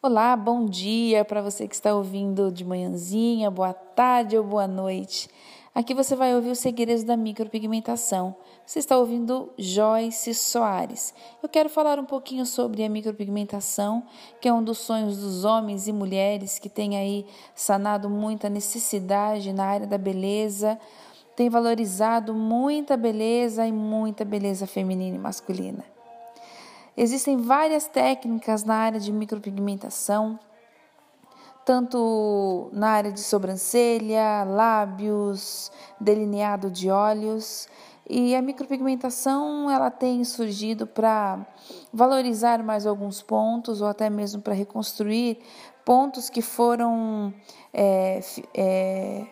Olá, bom dia para você que está ouvindo de manhãzinha, boa tarde ou boa noite. Aqui você vai ouvir os segredos da micropigmentação. Você está ouvindo Joyce Soares. Eu quero falar um pouquinho sobre a micropigmentação, que é um dos sonhos dos homens e mulheres que tem aí sanado muita necessidade na área da beleza, tem valorizado muita beleza e muita beleza feminina e masculina. Existem várias técnicas na área de micropigmentação, tanto na área de sobrancelha, lábios, delineado de olhos. E a micropigmentação ela tem surgido para valorizar mais alguns pontos ou até mesmo para reconstruir pontos que foram é, é,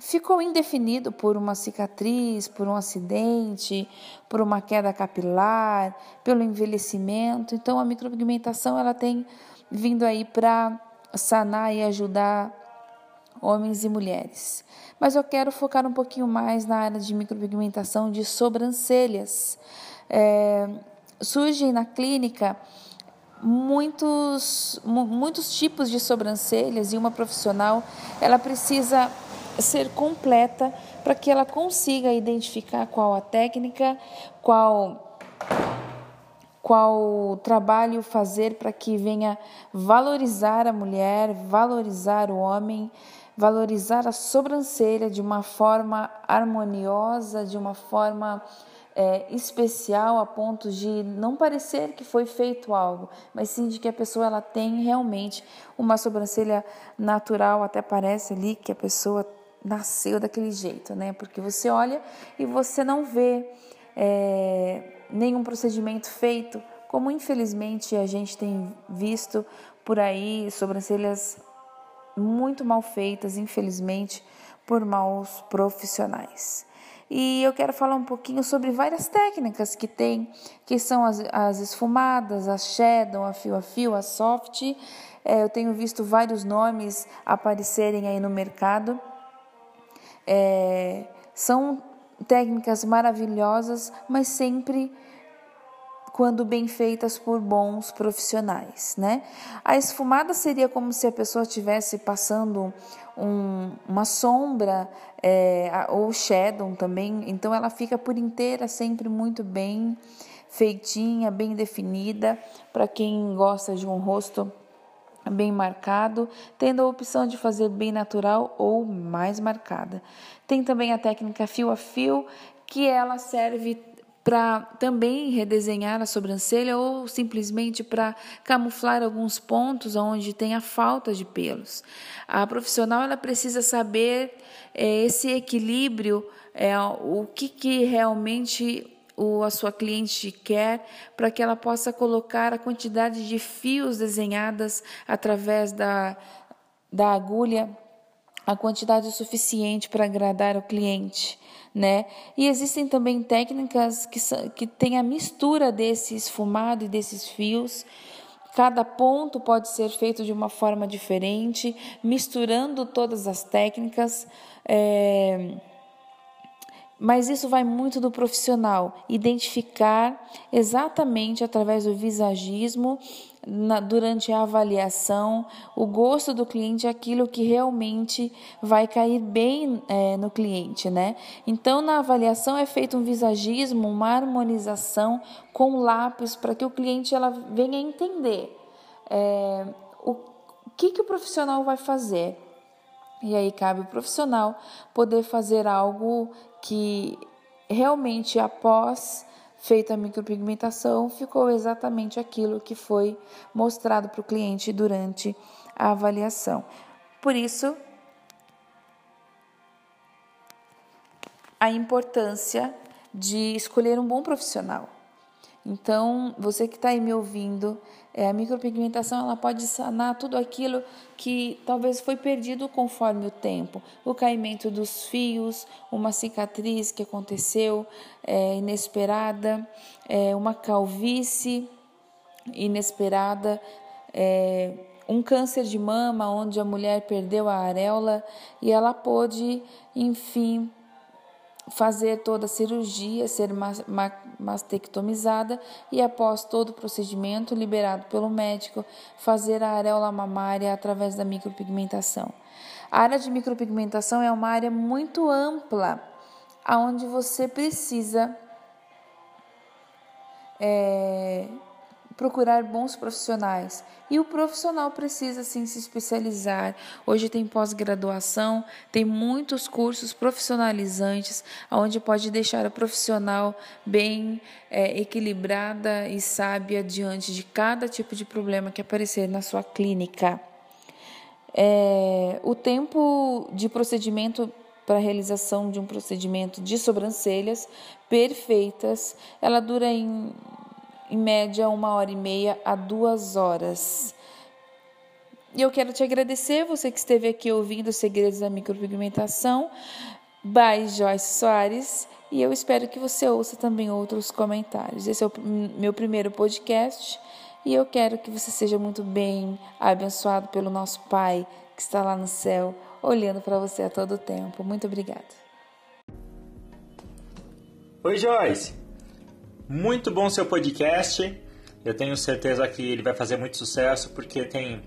ficou indefinido por uma cicatriz, por um acidente, por uma queda capilar, pelo envelhecimento. Então a micropigmentação ela tem vindo aí para sanar e ajudar homens e mulheres. Mas eu quero focar um pouquinho mais na área de micropigmentação de sobrancelhas. É, surgem na clínica muitos, muitos tipos de sobrancelhas e uma profissional ela precisa ser completa para que ela consiga identificar qual a técnica, qual qual trabalho fazer para que venha valorizar a mulher, valorizar o homem, valorizar a sobrancelha de uma forma harmoniosa, de uma forma é, especial a ponto de não parecer que foi feito algo, mas sim de que a pessoa ela tem realmente uma sobrancelha natural, até parece ali que a pessoa nasceu daquele jeito, né? Porque você olha e você não vê é, nenhum procedimento feito, como infelizmente a gente tem visto por aí, sobrancelhas muito mal feitas, infelizmente, por maus profissionais. E eu quero falar um pouquinho sobre várias técnicas que tem, que são as, as esfumadas, a shadow, a fio a fio, a soft. É, eu tenho visto vários nomes aparecerem aí no mercado. É, são técnicas maravilhosas, mas sempre quando bem feitas por bons profissionais, né? A esfumada seria como se a pessoa estivesse passando um, uma sombra é, ou shadow também, então ela fica por inteira sempre muito bem feitinha, bem definida para quem gosta de um rosto bem marcado, tendo a opção de fazer bem natural ou mais marcada. Tem também a técnica fio a fio, que ela serve para também redesenhar a sobrancelha ou simplesmente para camuflar alguns pontos onde tem a falta de pelos. A profissional ela precisa saber é, esse equilíbrio, é, o que, que realmente o, a sua cliente quer para que ela possa colocar a quantidade de fios desenhadas através da, da agulha, a quantidade suficiente para agradar o cliente. Né? E existem também técnicas que, que têm a mistura desse esfumado e desses fios. Cada ponto pode ser feito de uma forma diferente, misturando todas as técnicas. É mas isso vai muito do profissional, identificar exatamente através do visagismo, na, durante a avaliação, o gosto do cliente, aquilo que realmente vai cair bem é, no cliente, né? Então, na avaliação é feito um visagismo, uma harmonização com lápis para que o cliente ela venha entender é, o, que, que o profissional vai fazer. E aí cabe o profissional poder fazer algo que realmente após feita a micropigmentação ficou exatamente aquilo que foi mostrado para o cliente durante a avaliação. Por isso, a importância de escolher um bom profissional. Então, você que está aí me ouvindo, é, a micropigmentação ela pode sanar tudo aquilo que talvez foi perdido conforme o tempo. O caimento dos fios, uma cicatriz que aconteceu é, inesperada, é, uma calvície inesperada, é, um câncer de mama onde a mulher perdeu a areola e ela pôde, enfim, fazer toda a cirurgia, ser mastectomizada e após todo o procedimento liberado pelo médico, fazer a areola mamária através da micropigmentação. A área de micropigmentação é uma área muito ampla, aonde você precisa é, procurar bons profissionais. E o profissional precisa sim se especializar. Hoje tem pós-graduação, tem muitos cursos profissionalizantes, onde pode deixar a profissional bem é, equilibrada e sábia diante de cada tipo de problema que aparecer na sua clínica. É, o tempo de procedimento para a realização de um procedimento de sobrancelhas perfeitas, ela dura em em média uma hora e meia a duas horas. E eu quero te agradecer, você que esteve aqui ouvindo os segredos da micropigmentação, by Joyce Soares, e eu espero que você ouça também outros comentários. Esse é o meu primeiro podcast e eu quero que você seja muito bem abençoado pelo nosso Pai que está lá no céu, olhando para você a todo tempo. Muito obrigada. Oi, Joyce. Muito bom seu podcast. Eu tenho certeza que ele vai fazer muito sucesso porque tem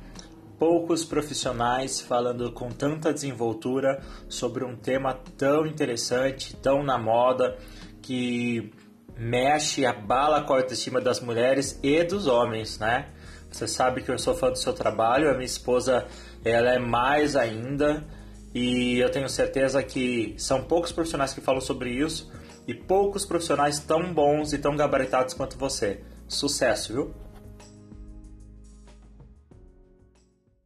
poucos profissionais falando com tanta desenvoltura sobre um tema tão interessante, tão na moda, que mexe, abala com a autoestima das mulheres e dos homens, né? Você sabe que eu sou fã do seu trabalho, a minha esposa ela é mais ainda e eu tenho certeza que são poucos profissionais que falam sobre isso e poucos profissionais tão bons e tão gabaritados quanto você. Sucesso, viu?